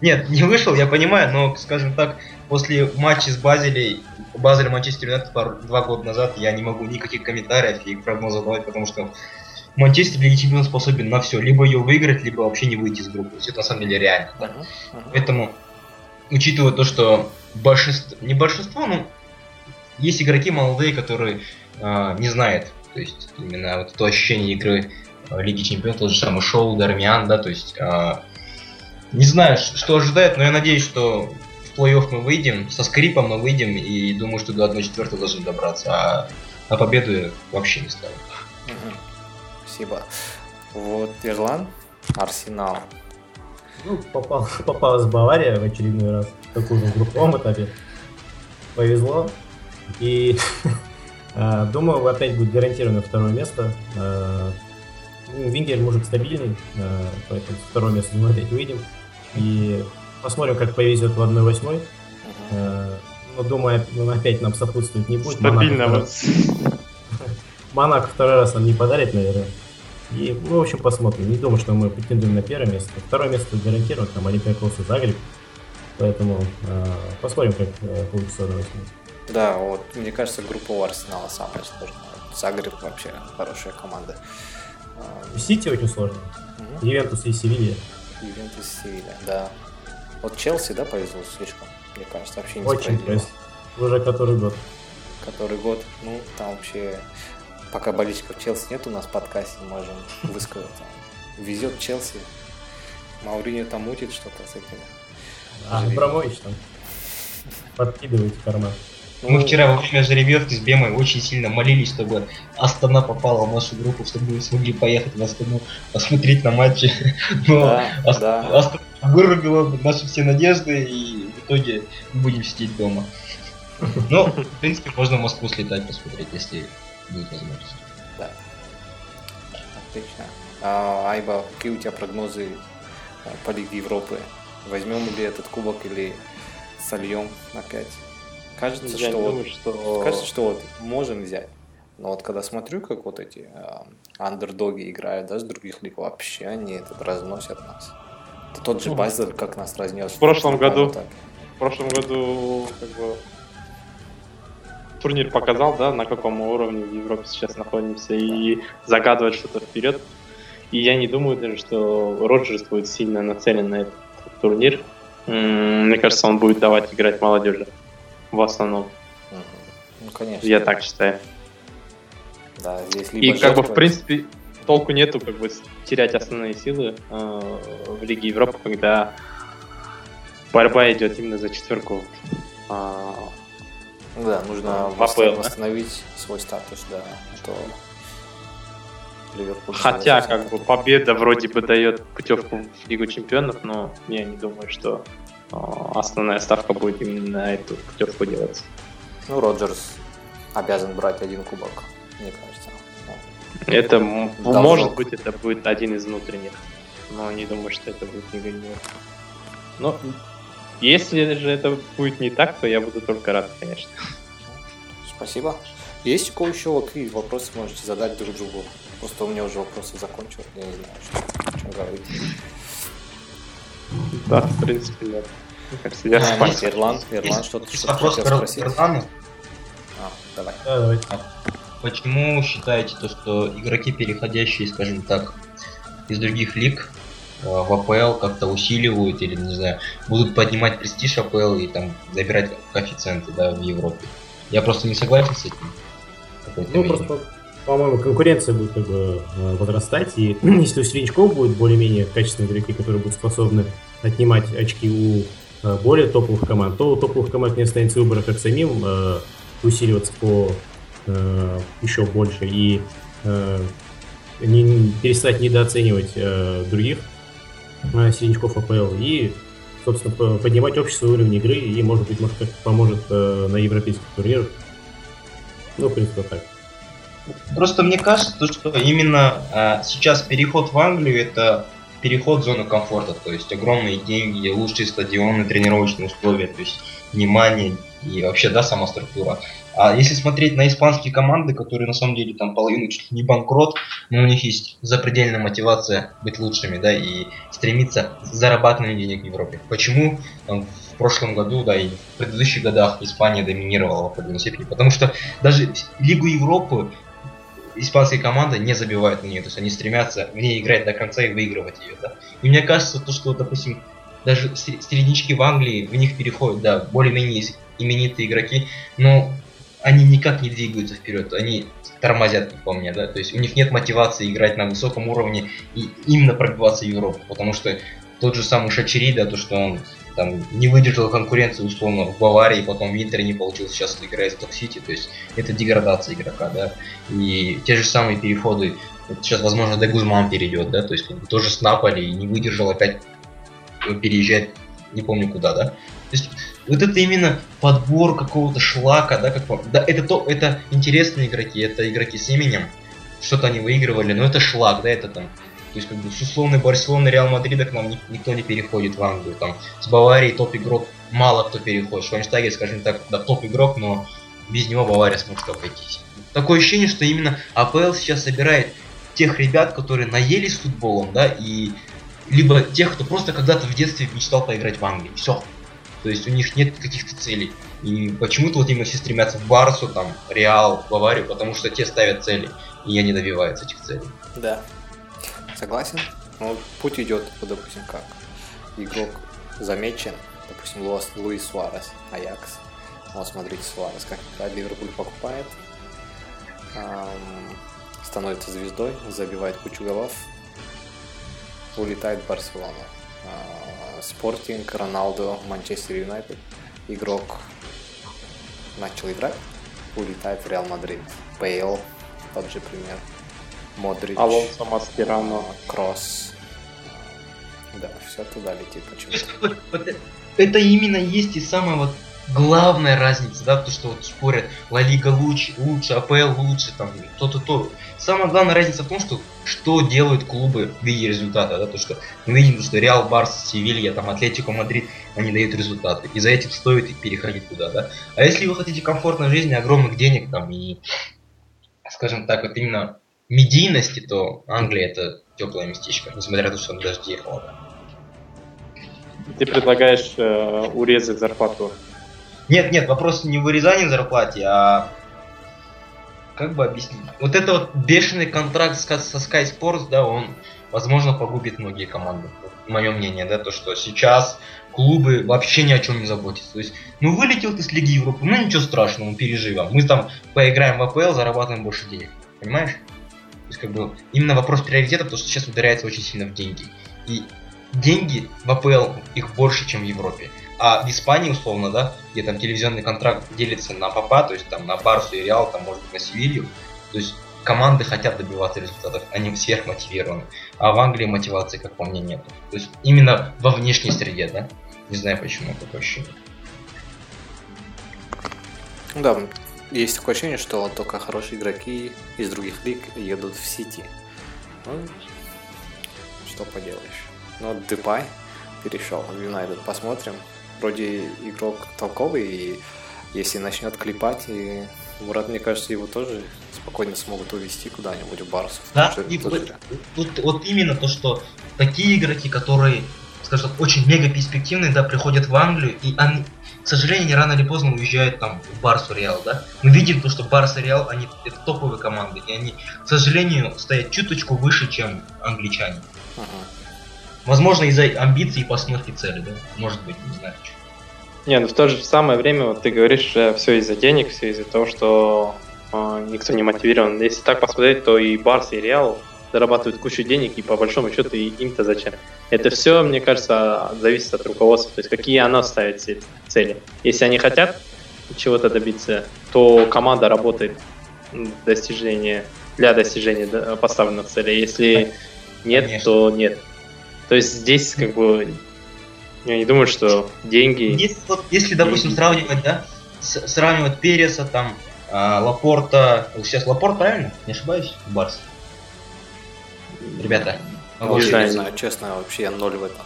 Нет, не вышел, я понимаю, но, скажем так, после матча с Базелей, Базель Манчестер Юнайтед два года назад, я не могу никаких комментариев и прогнозов давать, потому что Манчестер Лиги Чемпионов способен на все. Либо ее выиграть, либо вообще не выйти из группы. Это на самом деле реально. Да? Uh-huh. Uh-huh. Поэтому, учитывая то, что большинство, не большинство, но есть игроки молодые, которые э, не знают, то есть именно вот то ощущение игры э, Лиги Чемпионов, тот же самый Шоу, Дармиан, да, то есть э, не знаю, что ожидает, но я надеюсь, что в плей-офф мы выйдем, со скрипом мы выйдем, и думаю, что до 1-4 должны добраться, а на победу вообще не ставлю. Спасибо. Вот Ирланд, Арсенал. Ну, попал, попалась Бавария в очередной раз, в такую же в групповом этапе. Повезло. И а, думаю, опять будет гарантировано второе место. А, ну, Вингер мужик стабильный, а, поэтому второе место мы опять увидим. И посмотрим, как повезет в 1-8. Но думаю, опять нам сопутствует не будет. Стабильно. Монако, Монако второй раз нам не подарит, наверное. И мы, в общем, посмотрим. Не думаю, что мы претендуем на первое место. Второе место гарантировано, там Олимпиакос и Загреб. Поэтому э, посмотрим, как э, получится на Да, вот, мне кажется, группа у Арсенала самая сложная. Загреб вообще хорошая команда. Сити очень сложно. Ювентус и Севилья. Ювентус Севилья, да. Вот Челси, да, повезло слишком, мне кажется, вообще не Очень повезло. Уже который год. Который год, ну, там вообще пока болельщиков Челси нет у нас в подкасте, можем высказаться. Везет Челси. Мауринio там мутит что-то с этим. А, Абрамович там подкидывает в карман. Ну, Мы вчера во время жеребьевки с Бемой очень сильно молились, чтобы Астана попала в нашу группу, чтобы мы смогли поехать в Астану, посмотреть на матчи. Но да, Аст... да. Астана вырубила наши все надежды, и в итоге мы будем сидеть дома. Но, в принципе, можно в Москву слетать, посмотреть, если будет возможность. Да. Отлично. А, Айба, какие у тебя прогнозы а, по Лиге Европы? Возьмем ли этот кубок или сольем опять? Кажется, Я что, думаю, вот, что... кажется, что вот можем взять. Но вот когда смотрю, как вот эти э, андердоги играют, да, с других лиг, вообще они этот разносят нас. Это тот же Базель, как нас разнес. В прошлом году, в прошлом году, как бы, турнир показал, да, на каком уровне в Европе сейчас находимся, и загадывать что-то вперед. И я не думаю даже, что Роджерс будет сильно нацелен на этот турнир. Мне кажется, он будет давать играть молодежи в основном. Ну, конечно. Я так считаю. Да, здесь либо И как бы, в принципе, толку нету как бы терять основные силы э, в Лиге Европы, когда борьба идет именно за четверку э, да, нужно в АПЛ, восстановить да? свой статус, да. А то Ливерпуль Хотя, как бы, победа вроде бы дает путевку в Лигу Чемпионов, но я не думаю, что основная ставка будет именно на эту путевку делаться. Ну, Роджерс обязан брать один кубок, мне кажется. Это, Должок. может быть, это будет один из внутренних, но не думаю, что это будет не Но если же это будет не так, то я буду только рад, конечно. Спасибо. Есть у кого еще какие вопросы можете задать друг другу? Просто у меня уже вопросы закончил, я не знаю, что, о чем говорить. Да, в принципе, нет. Мне кажется, я а, есть, Ирланд, Ирланд, что-то что хотел спросить. Ирланду? А, давай. Да, давай. А почему считаете то, что игроки, переходящие, скажем так, из других лиг, Э, в АПЛ как-то усиливают или, не знаю, будут поднимать престиж АПЛ и там забирать коэффициенты да, в Европе. Я просто не согласен с этим. Ну, просто, по-моему, конкуренция будет как бы э, возрастать, и если у середнячков будет более-менее качественные игроки, которые будут способны отнимать очки у э, более топовых команд, то у топовых команд не останется выбора, как самим э, усиливаться по э, еще больше и э, не, перестать недооценивать э, других середнячков АПЛ и, собственно, поднимать общество уровень игры и, может быть, может, как поможет э, на европейских турнирах. Ну, в принципе, так. Просто мне кажется, что именно э, сейчас переход в Англию это переход в зону комфорта, то есть огромные деньги, лучшие стадионы, тренировочные условия, то есть внимание и вообще, да, сама структура. А если смотреть на испанские команды, которые на самом деле там половину чуть не банкрот, но у них есть запредельная мотивация быть лучшими, да, и стремиться к зарабатыванию денег в Европе. Почему там, в прошлом году, да, и в предыдущих годах Испания доминировала в определенной? Потому что даже Лигу Европы испанская команда не забивает на нее, то есть они стремятся в ней играть до конца и выигрывать ее, да. И мне кажется, то, что, допустим, даже середнячки в Англии, в них переходят, да, более-менее именитые игроки, но они никак не двигаются вперед, они тормозят, по мне, да, то есть у них нет мотивации играть на высоком уровне и именно пробиваться в Европу, потому что тот же самый Шачери, да, то, что он там не выдержал конкуренцию условно в Баварии, потом в Интере не получил, сейчас играет в Ток-Сити, то есть это деградация игрока, да, и те же самые переходы, вот сейчас, возможно, Дегузман перейдет, да, то есть как бы, тоже с Наполи не выдержал, опять переезжать не помню куда, да, то есть вот это именно подбор какого-то шлака, да, как да, это то, это интересные игроки, это игроки с именем, что-то они выигрывали, но это шлак, да, это там, то есть как бы с условной Барселоны, Реал Мадрида к нам никто не переходит в Англию, там, с Баварии топ игрок мало кто переходит, Швайнштайгер, скажем так, да, топ игрок, но без него Бавария сможет обойтись. Такое ощущение, что именно АПЛ сейчас собирает тех ребят, которые наелись футболом, да, и либо тех, кто просто когда-то в детстве мечтал поиграть в Англии. Все, то есть у них нет каких-то целей. И почему-то вот именно все стремятся в Барсу, там, Реал, Баварию, потому что те ставят цели, и они добиваются этих целей. Да. Согласен. Ну, путь идет, допустим, как игрок замечен, допустим, Луис, Луис Суарес, Аякс. Вот смотрите, Суарес, как Ливерпуль покупает, эм, становится звездой, забивает кучу голов, улетает в Барселону. Спортинг, Роналдо, Манчестер Юнайтед. Игрок начал играть, улетает в Реал Мадрид. Бейл, тот же пример. Модрич. Алонсо. Маскерано. Кросс. Да, все туда летит почему-то. Это именно есть и самое вот главная разница, да, то, что вот спорят, Ла Лига лучше, лучше, АПЛ лучше, там, то-то, то. Самая главная разница в том, что что делают клубы в виде результата, да, то, что мы видим, что Реал, Барса, Севилья, там, Атлетико Мадрид, они дают результаты, и за этим стоит переходить туда, да. А если вы хотите комфортной жизни, огромных денег, там, и, скажем так, вот именно медийности, то Англия это теплое местечко, несмотря на то, что он дожди и холода. Ты предлагаешь э, урезать зарплату нет, нет, вопрос не в вырезании зарплате, а как бы объяснить? Вот это вот бешеный контракт со Sky Sports, да, он, возможно, погубит многие команды. Мое мнение, да, то, что сейчас клубы вообще ни о чем не заботятся. То есть, ну вылетел ты с Лиги Европы, ну ничего страшного, мы переживем. Мы там поиграем в АПЛ, зарабатываем больше денег. Понимаешь? То есть, как бы, именно вопрос приоритета, потому что сейчас ударяется очень сильно в деньги. И деньги в АПЛ их больше, чем в Европе. А в Испании, условно, да, где там телевизионный контракт делится на папа, то есть там на Барсу и Реал, там может быть на Севилью, то есть команды хотят добиваться результатов, они сверхмотивированы. А в Англии мотивации, как по мне, нет. То есть именно во внешней среде, да? Не знаю почему такое ощущение. Да, есть такое ощущение, что только хорошие игроки из других лиг едут в Сити. Ну, что поделаешь. Но ну, Депай перешел в Юнайтед. Посмотрим, вроде игрок толковый, и если начнет клепать, и Мурат, мне кажется, его тоже спокойно смогут увести куда-нибудь в Барсу. Да, и вот, вот, вот именно то, что такие игроки, которые, скажем очень мега перспективные, да, приходят в Англию, и они, к сожалению, рано или поздно уезжают там в Барсу Реал, да. Мы видим то, что Барса Реал, они это топовые команды, и они, к сожалению, стоят чуточку выше, чем англичане. Возможно, из-за амбиций и постановки цели, да? Может быть, не знаю. Не, ну в то же самое время вот ты говоришь, что все из-за денег, все из-за того, что э, никто не мотивирован. Если так посмотреть, то и Барс, и Реал зарабатывают кучу денег, и по большому счету им-то зачем. Это все, мне кажется, зависит от руководства, то есть какие оно ставит цели. Если они хотят чего-то добиться, то команда работает достижение, для достижения поставленных целей. Если нет, Конечно. то нет. То есть здесь как бы я не думаю, что деньги... Если, вот, если допустим, сравнивать, да, с, сравнивать Переса, там, э, Лапорта, сейчас Лапорт, правильно? Не ошибаюсь? Барс. Ребята. Ну, не, знаю, не знаю, честно, вообще я ноль в этом.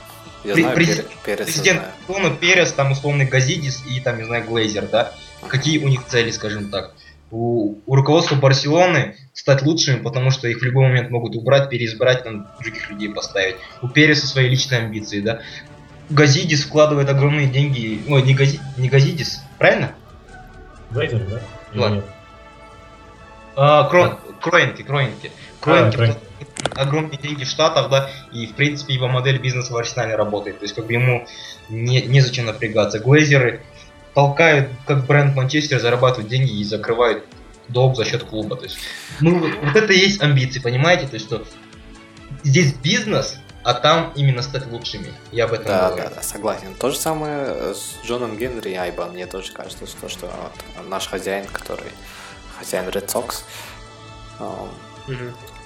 Я При, знаю, през... Перес Президент знаю. Перес, там условный Газидис и там, не знаю, Глейзер, да? Какие у них цели, скажем так? У, у руководства Барселоны стать лучшими, потому что их в любой момент могут убрать, переизбрать, там других людей поставить. У Переса свои личные амбиции, да? Газидис вкладывает огромные деньги. Ой, не, Гази... не Газидис, правильно? Глейзер, да? Ладно. А, Крон... Кроинки, Кроинки. Кроинки а, огромные деньги в Штатах, да, и в принципе его модель бизнеса в Арсенале работает. То есть как бы ему не, незачем напрягаться. Глейзеры толкают, как бренд Манчестер, зарабатывают деньги и закрывают долг за счет клуба. То есть, ну, вот это и есть амбиции, понимаете? То есть, что здесь бизнес, а там именно стать лучшими. Я об этом да, говорю. Да, да, согласен. То же самое с Джоном Генри Айба. Мне тоже кажется, что, что вот наш хозяин, который хозяин Red Sox, угу.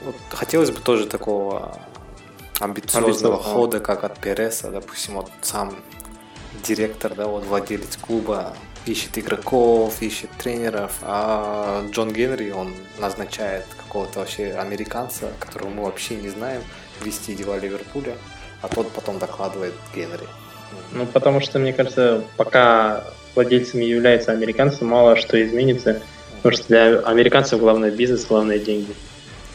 Вот, хотелось бы тоже такого амбициозного хода, как от Переса, допустим, вот сам директор, да, вот владелец клуба ищет игроков, ищет тренеров, а Джон Генри, он назначает какого-то вообще американца, которого мы вообще не знаем, вести дела Ливерпуля, а тот потом докладывает Генри. Ну, потому что, мне кажется, пока владельцами являются американцы, мало что изменится, потому что для американцев главное бизнес, главное деньги.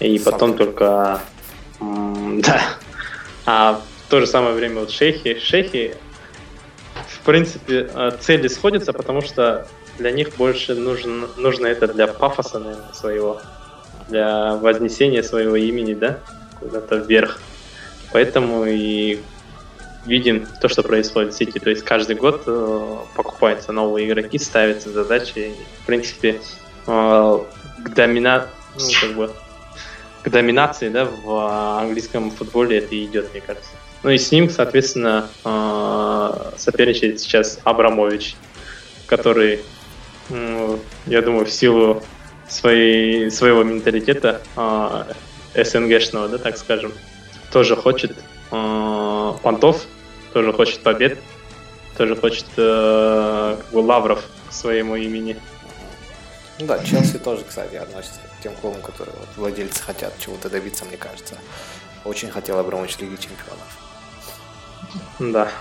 И Сам потом только... Да. А в то же самое время вот шейхи, шейхи в принципе, э, цели сходятся, потому что для них больше нужен, нужно это для пафоса, наверное, своего, для вознесения своего имени, да, куда-то вверх. Поэтому и видим то, что происходит в Сити. То есть каждый год э, покупаются новые игроки, ставятся задачи. В принципе, э, к, домина... ну, как бы, к доминации да, в английском футболе это идет, мне кажется. Ну и с ним, соответственно, а, соперничает сейчас Абрамович, который, я думаю, в силу своей, своего менталитета а, СНГшного, да, так скажем, тоже хочет а, понтов, тоже хочет побед, тоже хочет как бы, лавров к своему имени. Ну да, Челси тоже, кстати, относится тем клубам, которые вот, владельцы хотят чего-то добиться, мне кажется. Очень хотел Абрамович Лиги Чемпионов. Да.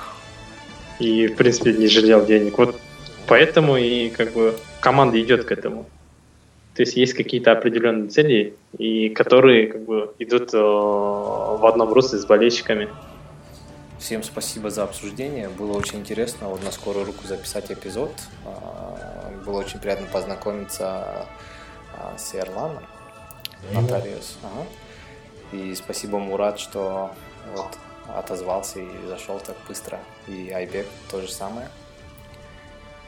И, в принципе, не жалел денег. Вот поэтому и как бы команда идет к этому. То есть есть какие-то определенные цели, и которые как бы идут э, в одном русле с болельщиками. Всем спасибо за обсуждение. Было очень интересно вот на скорую руку записать эпизод. А, было очень приятно познакомиться с Ирланом, нотариус. Ага. И спасибо, Мурат, что вот отозвался и зашел так быстро. И Айбек то же самое.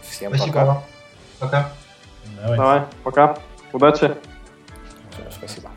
Всем Спасибо пока. Вам. Пока. Давай. Давай, пока. Удачи. Все, спасибо.